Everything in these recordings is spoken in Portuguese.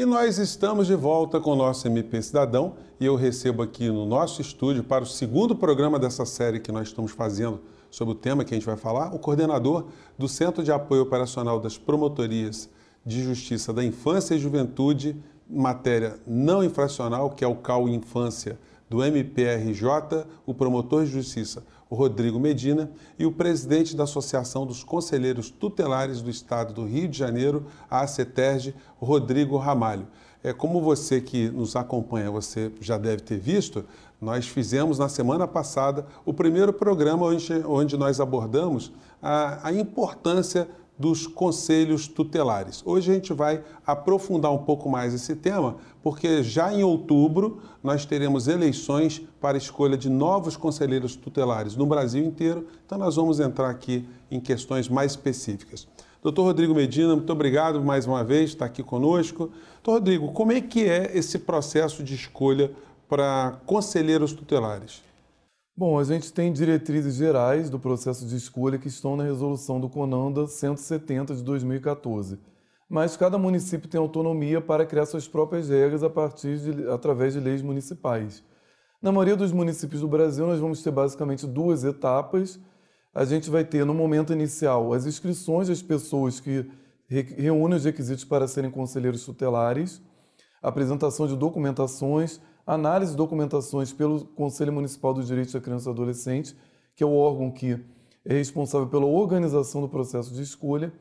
E nós estamos de volta com o nosso MP Cidadão e eu recebo aqui no nosso estúdio, para o segundo programa dessa série que nós estamos fazendo sobre o tema que a gente vai falar, o coordenador do Centro de Apoio Operacional das Promotorias de Justiça da Infância e Juventude, matéria não infracional, que é o CAU Infância do MPRJ, o promotor de justiça, Rodrigo Medina, e o presidente da Associação dos Conselheiros Tutelares do Estado do Rio de Janeiro, a ACETERG, Rodrigo Ramalho. É, como você que nos acompanha, você já deve ter visto, nós fizemos na semana passada o primeiro programa onde, onde nós abordamos a, a importância dos conselhos tutelares. Hoje a gente vai aprofundar um pouco mais esse tema, porque já em outubro nós teremos eleições para escolha de novos conselheiros tutelares no Brasil inteiro, então nós vamos entrar aqui em questões mais específicas. Doutor Rodrigo Medina, muito obrigado mais uma vez por estar aqui conosco. Doutor Rodrigo, como é que é esse processo de escolha para conselheiros tutelares? Bom, a gente tem diretrizes gerais do processo de escolha que estão na resolução do CONANDA 170 de 2014. Mas cada município tem autonomia para criar suas próprias regras a partir de, através de leis municipais. Na maioria dos municípios do Brasil, nós vamos ter basicamente duas etapas. A gente vai ter, no momento inicial, as inscrições das pessoas que reúnem os requisitos para serem conselheiros tutelares, apresentação de documentações, análise de documentações pelo Conselho Municipal dos Direitos da Criança e do Adolescente, que é o órgão que é responsável pela organização do processo de escolha.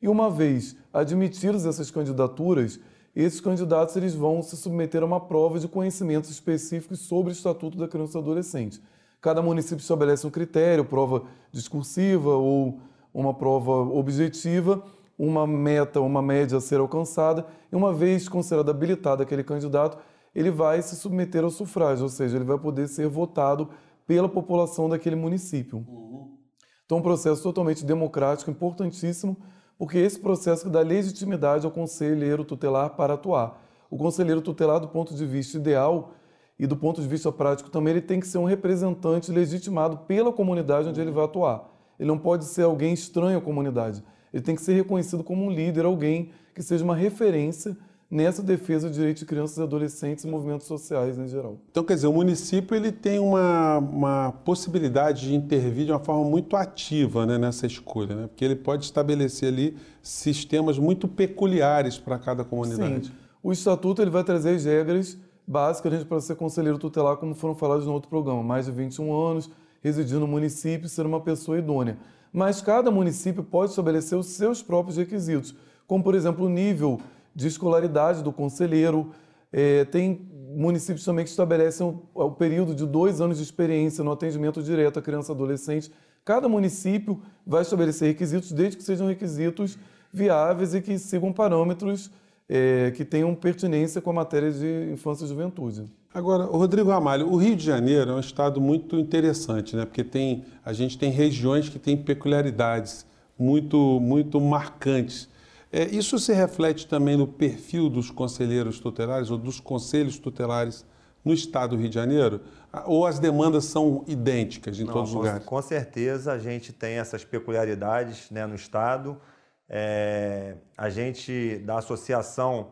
E uma vez admitidas essas candidaturas, esses candidatos eles vão se submeter a uma prova de conhecimentos específicos sobre o Estatuto da Criança e do Adolescente. Cada município estabelece um critério, prova discursiva ou uma prova objetiva, uma meta, uma média a ser alcançada, e uma vez considerado habilitado aquele candidato, ele vai se submeter ao sufrágio, ou seja, ele vai poder ser votado pela população daquele município. Uhum. Então, um processo totalmente democrático, importantíssimo, porque esse processo dá legitimidade ao conselheiro tutelar para atuar. O conselheiro tutelar, do ponto de vista ideal e do ponto de vista prático também, ele tem que ser um representante legitimado pela comunidade onde ele vai atuar. Ele não pode ser alguém estranho à comunidade. Ele tem que ser reconhecido como um líder, alguém que seja uma referência nessa defesa de direitos de crianças e adolescentes e movimentos sociais em geral. Então, quer dizer, o município ele tem uma, uma possibilidade de intervir de uma forma muito ativa né, nessa escolha, né? porque ele pode estabelecer ali sistemas muito peculiares para cada comunidade. Sim. O estatuto ele vai trazer as regras básicas para ser conselheiro tutelar, como foram faladas no outro programa, mais de 21 anos, residir no município, ser uma pessoa idônea. Mas cada município pode estabelecer os seus próprios requisitos, como por exemplo o nível de escolaridade do conselheiro. É, tem municípios também que estabelecem o, o, período de dois anos de experiência no atendimento direto à criança e adolescente. Cada município vai estabelecer requisitos, desde que sejam requisitos viáveis e que sigam parâmetros é, que tenham pertinência com a matéria de infância e juventude. Agora, Rodrigo Ramalho, o Rio de Janeiro é um estado muito interessante, né? porque tem, a gente tem regiões que têm peculiaridades muito, muito marcantes. É, isso se reflete também no perfil dos conselheiros tutelares ou dos conselhos tutelares no estado do Rio de Janeiro? Ou as demandas são idênticas em Não, todos os lugares? Com certeza a gente tem essas peculiaridades né, no estado. É, a gente, da associação,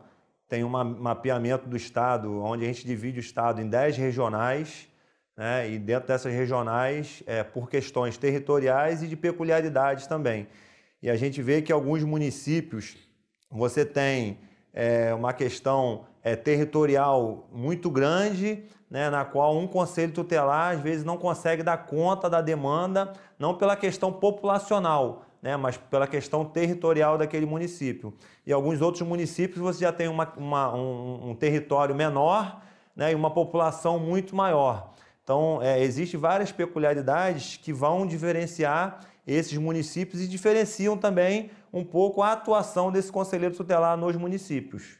tem um mapeamento do estado, onde a gente divide o estado em 10 regionais. Né, e dentro dessas regionais, é, por questões territoriais e de peculiaridades também. E a gente vê que alguns municípios você tem é, uma questão é, territorial muito grande, né, na qual um conselho tutelar às vezes não consegue dar conta da demanda, não pela questão populacional, né, mas pela questão territorial daquele município. E alguns outros municípios você já tem uma, uma, um, um, território menor né, e uma população muito maior. Então, é, existem várias peculiaridades que vão diferenciar esses municípios e diferenciam também um pouco a atuação desse conselheiro tutelar nos municípios.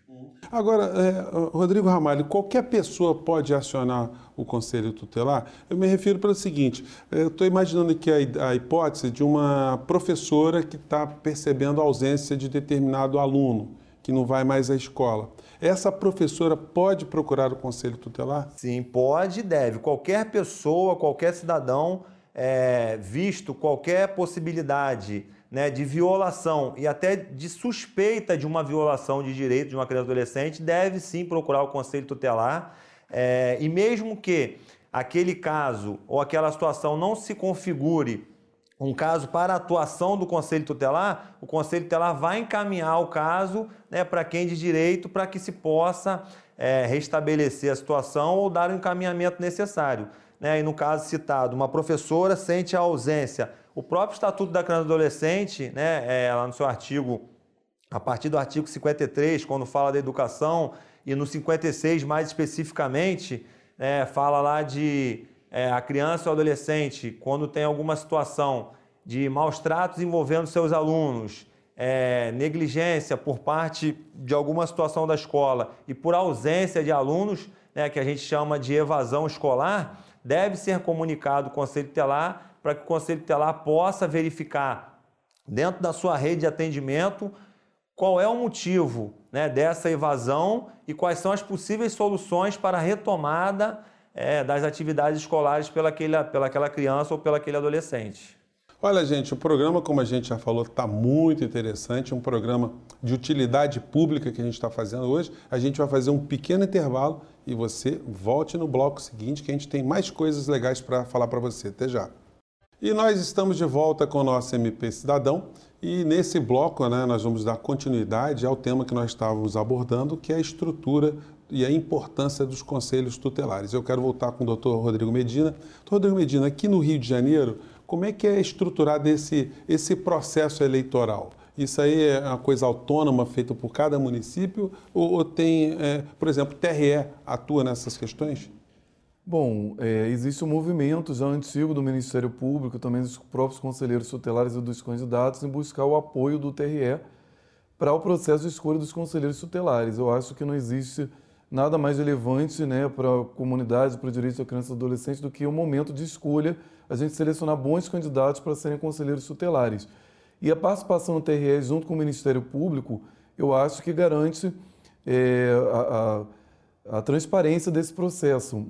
Agora, é, Rodrigo Ramalho, qualquer pessoa pode acionar o conselho tutelar? Eu me refiro para o seguinte: eu estou imaginando aqui a, a hipótese de uma professora que está percebendo a ausência de determinado aluno que não vai mais à escola. Essa professora pode procurar o conselho tutelar? Sim, pode e deve. Qualquer pessoa, qualquer cidadão é, visto qualquer possibilidade né, de violação e até de suspeita de uma violação de direito de uma criança adolescente, deve sim procurar o conselho tutelar. É, e mesmo que aquele caso ou aquela situação não se configure um caso para atuação do Conselho Tutelar, o Conselho Tutelar vai encaminhar o caso né, para quem de direito para que se possa é, restabelecer a situação ou dar o encaminhamento necessário. Né? E no caso citado, uma professora sente a ausência. O próprio Estatuto da Criança e do Adolescente, né, é, lá no seu artigo, a partir do artigo 53, quando fala da educação, e no 56 mais especificamente, é, fala lá de é, a criança ou adolescente, quando tem alguma situação de maus tratos envolvendo seus alunos, é, negligência por parte de alguma situação da escola e por ausência de alunos, né, que a gente chama de evasão escolar, deve ser comunicado ao Conselho Telar para que o Conselho Telar possa verificar dentro da sua rede de atendimento qual é o motivo né, dessa evasão e quais são as possíveis soluções para a retomada é, das atividades escolares pelaquela, pelaquela criança ou pelaquele adolescente. Olha, gente, o programa, como a gente já falou, está muito interessante. É um programa de utilidade pública que a gente está fazendo hoje. A gente vai fazer um pequeno intervalo e você volte no bloco seguinte, que a gente tem mais coisas legais para falar para você. Até já. E nós estamos de volta com o nosso MP Cidadão. E nesse bloco, né, nós vamos dar continuidade ao tema que nós estávamos abordando, que é a estrutura e a importância dos conselhos tutelares. Eu quero voltar com o doutor Rodrigo Medina. Doutor Rodrigo Medina, aqui no Rio de Janeiro, como é que é estruturado esse, esse processo eleitoral? Isso aí é uma coisa autônoma feita por cada município ou, ou tem, é, por exemplo, TRE atua nessas questões? Bom, é, existe um movimento já antigo do Ministério Público, também dos próprios conselheiros tutelares e dos candidatos, em buscar o apoio do TRE para o processo de escolha dos conselheiros tutelares. Eu acho que não existe nada mais relevante né, para a comunidade, para o direito da criança e adolescente, do que o momento de escolha, a gente selecionar bons candidatos para serem conselheiros tutelares. E a participação no TRE junto com o Ministério Público, eu acho que garante é, a, a, a transparência desse processo.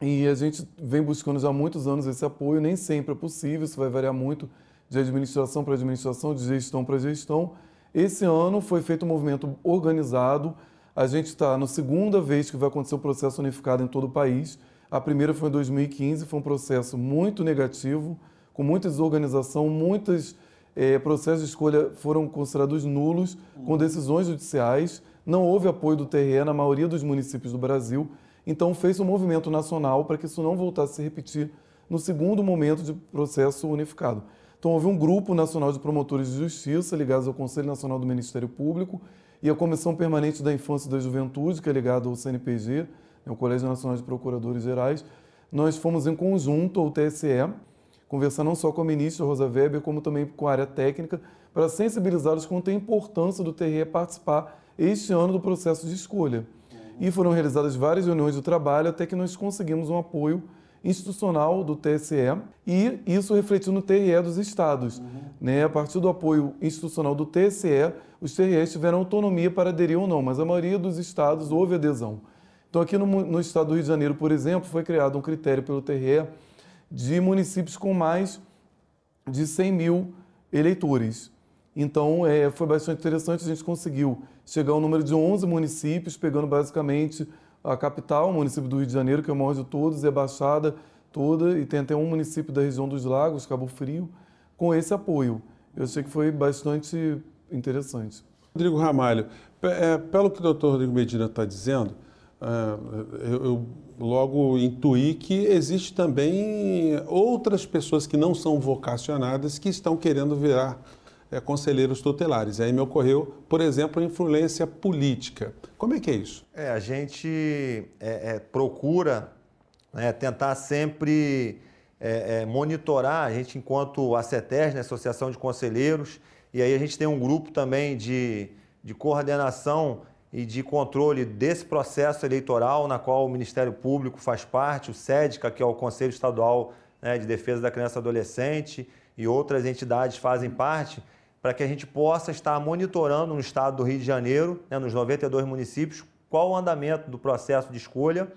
E a gente vem buscando já há muitos anos esse apoio, nem sempre é possível, isso vai variar muito de administração para administração, de gestão para gestão. Esse ano foi feito um movimento organizado, a gente está na segunda vez que vai acontecer o processo unificado em todo o país. A primeira foi em 2015, foi um processo muito negativo, com muita desorganização, muitos é, processos de escolha foram considerados nulos, com decisões judiciais. Não houve apoio do TRE na maioria dos municípios do Brasil. Então, fez um movimento nacional para que isso não voltasse a se repetir no segundo momento de processo unificado. Então, houve um grupo nacional de promotores de justiça ligados ao Conselho Nacional do Ministério Público e a Comissão Permanente da Infância e da Juventude, que é ligada ao CNPG, né, o Colégio Nacional de Procuradores Gerais, nós fomos em conjunto ao TSE, conversar não só com a ministra Rosa Weber, como também com a área técnica, para sensibilizá-los quanto à importância do TRE participar este ano do processo de escolha. E foram realizadas várias reuniões de trabalho até que nós conseguimos um apoio institucional do TSE e isso refletiu no TRE dos estados. Uhum. Né? A partir do apoio institucional do TSE, os TREs tiveram autonomia para aderir ou não, mas a maioria dos estados houve adesão. Então, aqui no, no estado do Rio de Janeiro, por exemplo, foi criado um critério pelo TRE de municípios com mais de 100 mil eleitores. Então, é, foi bastante interessante, a gente conseguiu chegar ao número de 11 municípios, pegando basicamente a capital, o município do Rio de Janeiro, que é o maior de todos, e a Baixada toda, e tem até um município da região dos Lagos, Cabo Frio, com esse apoio. Eu achei que foi bastante interessante. Rodrigo Ramalho, é, pelo que o doutor Rodrigo Medina está dizendo, é, eu logo intuí que existe também outras pessoas que não são vocacionadas que estão querendo virar é, conselheiros tutelares. Aí me ocorreu, por exemplo, a influência política. Como é que é isso? É, a gente é, é, procura né, tentar sempre é, é, monitorar, a gente enquanto ACETES, né, Associação de Conselheiros, e aí a gente tem um grupo também de, de coordenação e de controle desse processo eleitoral, na qual o Ministério Público faz parte, o SEDCA, que é o Conselho Estadual né, de Defesa da Criança e Adolescente, e outras entidades fazem parte, para que a gente possa estar monitorando no estado do Rio de Janeiro, né, nos 92 municípios, qual o andamento do processo de escolha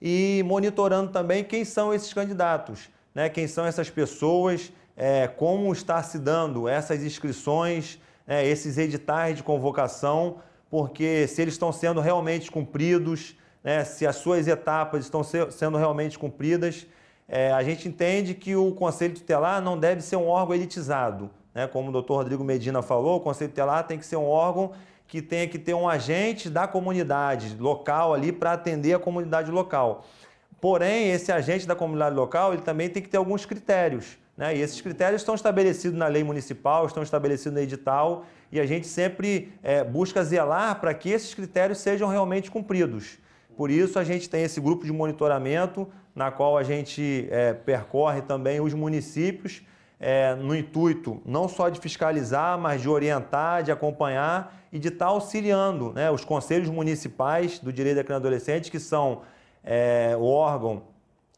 e monitorando também quem são esses candidatos, né, quem são essas pessoas é, como está se dando essas inscrições, é, esses editais de convocação, porque se eles estão sendo realmente cumpridos, né, se as suas etapas estão sendo realmente cumpridas, é, a gente entende que o Conselho Tutelar não deve ser um órgão elitizado. Né? Como o doutor Rodrigo Medina falou, o Conselho Tutelar tem que ser um órgão que tenha que ter um agente da comunidade local ali para atender a comunidade local. Porém, esse agente da comunidade local ele também tem que ter alguns critérios. Né? E esses critérios estão estabelecidos na lei municipal, estão estabelecidos no edital, e a gente sempre é, busca zelar para que esses critérios sejam realmente cumpridos. Por isso, a gente tem esse grupo de monitoramento, na qual a gente é, percorre também os municípios, é, no intuito não só de fiscalizar, mas de orientar, de acompanhar e de estar auxiliando né, os conselhos municipais do direito da criança e adolescente, que são é, o órgão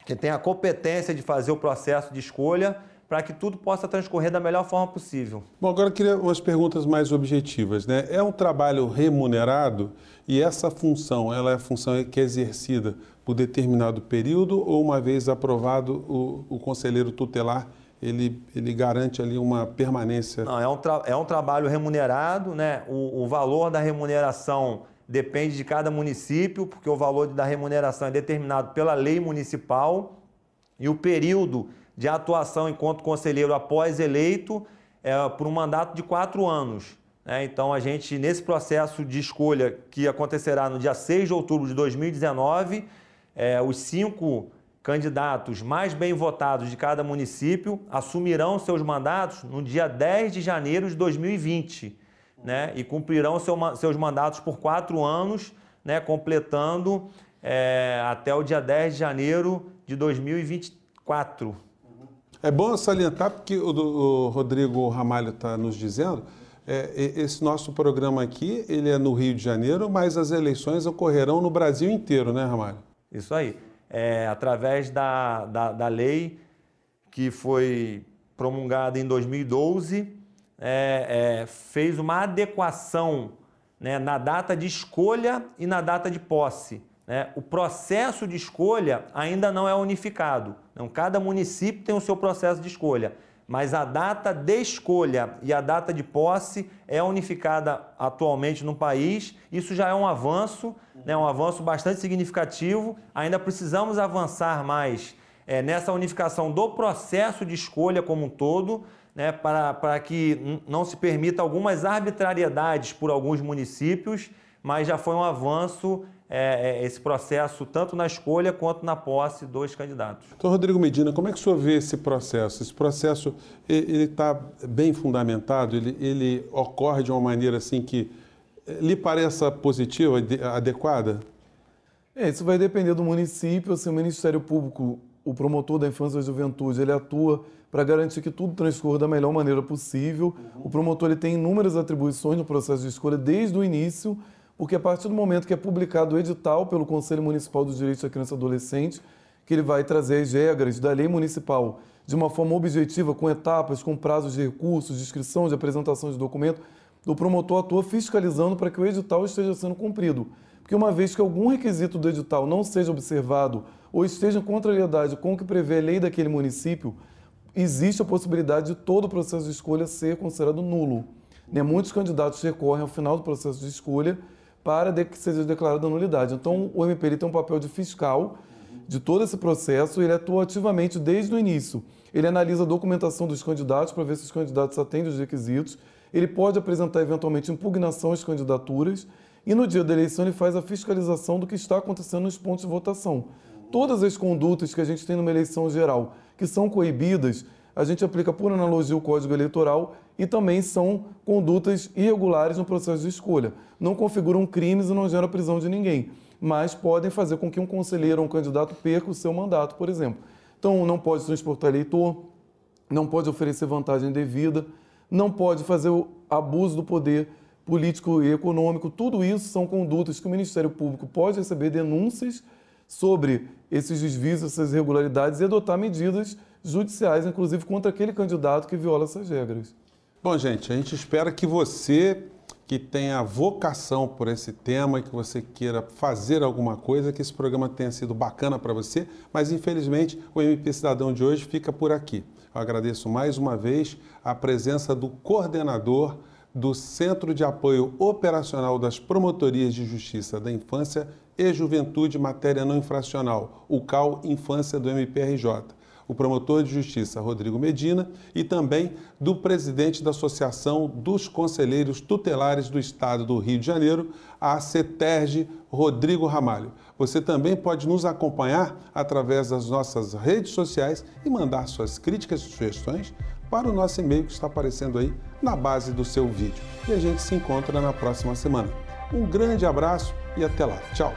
que tem a competência de fazer o processo de escolha para que tudo possa transcorrer da melhor forma possível. Bom, agora eu queria umas perguntas mais objetivas. Né? É um trabalho remunerado e essa função, ela é a função que é exercida por determinado período ou uma vez aprovado o, o conselheiro tutelar ele, ele garante ali uma permanência? Não, é um, é um trabalho remunerado, né? O, o valor da remuneração depende de cada município, porque o valor da remuneração é determinado pela lei municipal e o período de atuação enquanto conselheiro após eleito é por um mandato de quatro anos. Né? Então, a gente, nesse processo de escolha que acontecerá no dia 6 de outubro de 2019, é, os cinco candidatos mais bem votados de cada município assumirão seus mandatos no dia 10 de janeiro de 2020, né? E cumprirão seu, seus mandatos por quatro anos, né? Completando é, até o dia 10 de janeiro de 2024. É bom salientar, porque o, o Rodrigo Ramalho está nos dizendo, é, esse nosso programa aqui, ele é no Rio de Janeiro, mas as eleições ocorrerão no Brasil inteiro, né, Ramalho? Isso aí é, através da, da, da, lei que foi promulgada em 2012, é, é, fez uma adequação né, na data de escolha e na data de posse. Né? O processo de escolha ainda não é unificado. Então, cada município tem o seu processo de escolha mas a data de escolha e a data de posse é unificada atualmente no país. Isso já é um avanço, né, um avanço bastante significativo. Ainda precisamos avançar mais é, nessa unificação do processo de escolha como um todo, né, para, para que não se permita algumas arbitrariedades por alguns municípios, mas já foi um avanço é, é, esse processo tanto na escolha quanto na posse dos candidatos. Então, Rodrigo Medina, como é que o senhor vê esse processo? Esse processo ele está bem fundamentado? Ele, ele ocorre de uma maneira assim que eh, lhe pareça positiva, adequada? É, isso vai depender do município. Se o Ministério Público, o promotor da infância e da juventude, ele atua para garantir que tudo transcorra da melhor maneira possível. Uhum. O promotor ele tem inúmeras atribuições no processo de escolha desde o início porque a partir do momento que é publicado o edital pelo Conselho Municipal dos Direitos da Criança e Adolescente, que ele vai trazer as regras da lei municipal de uma forma objetiva, com etapas, com prazos de recursos, de inscrição, de apresentação de documento, o promotor atua fiscalizando para que o edital esteja sendo cumprido. Porque uma vez que algum requisito do edital não seja observado ou esteja em contrariedade com o que prevê a lei daquele município, existe a possibilidade de todo o processo de escolha ser considerado nulo. Né? Muitos candidatos recorrem ao final do processo de escolha para que seja declarada nulidade. Então, o MPL tem um papel de fiscal de todo esse processo, ele atua ativamente desde o início. Ele analisa a documentação dos candidatos para ver se os candidatos atendem os requisitos. Ele pode apresentar eventualmente impugnação às candidaturas e no dia da eleição ele faz a fiscalização do que está acontecendo nos pontos de votação. Todas as condutas que a gente tem numa eleição geral que são coibidas, a gente aplica por analogia o Código Eleitoral e também são condutas irregulares no processo de escolha. Não configuram crimes e não geram prisão de ninguém, mas podem fazer com que um conselheiro ou um candidato perca o seu mandato, por exemplo. Então, não pode transportar eleitor, não pode oferecer vantagem devida, não pode fazer o abuso do poder político e econômico. Tudo isso são condutas que o Ministério Público pode receber denúncias sobre esses desvios, essas irregularidades e adotar medidas judiciais, inclusive contra aquele candidato que viola essas regras. Bom, gente, a gente espera que você que tenha vocação por esse tema, que você queira fazer alguma coisa, que esse programa tenha sido bacana para você, mas infelizmente o MP Cidadão de hoje fica por aqui. Eu agradeço mais uma vez a presença do coordenador do Centro de Apoio Operacional das Promotorias de Justiça da Infância e Juventude Matéria Não Infracional, o CAL Infância do MPRJ o promotor de justiça Rodrigo Medina e também do presidente da Associação dos Conselheiros Tutelares do Estado do Rio de Janeiro, a CETERG, Rodrigo Ramalho. Você também pode nos acompanhar através das nossas redes sociais e mandar suas críticas e sugestões para o nosso e-mail que está aparecendo aí na base do seu vídeo. E a gente se encontra na próxima semana. Um grande abraço e até lá. Tchau!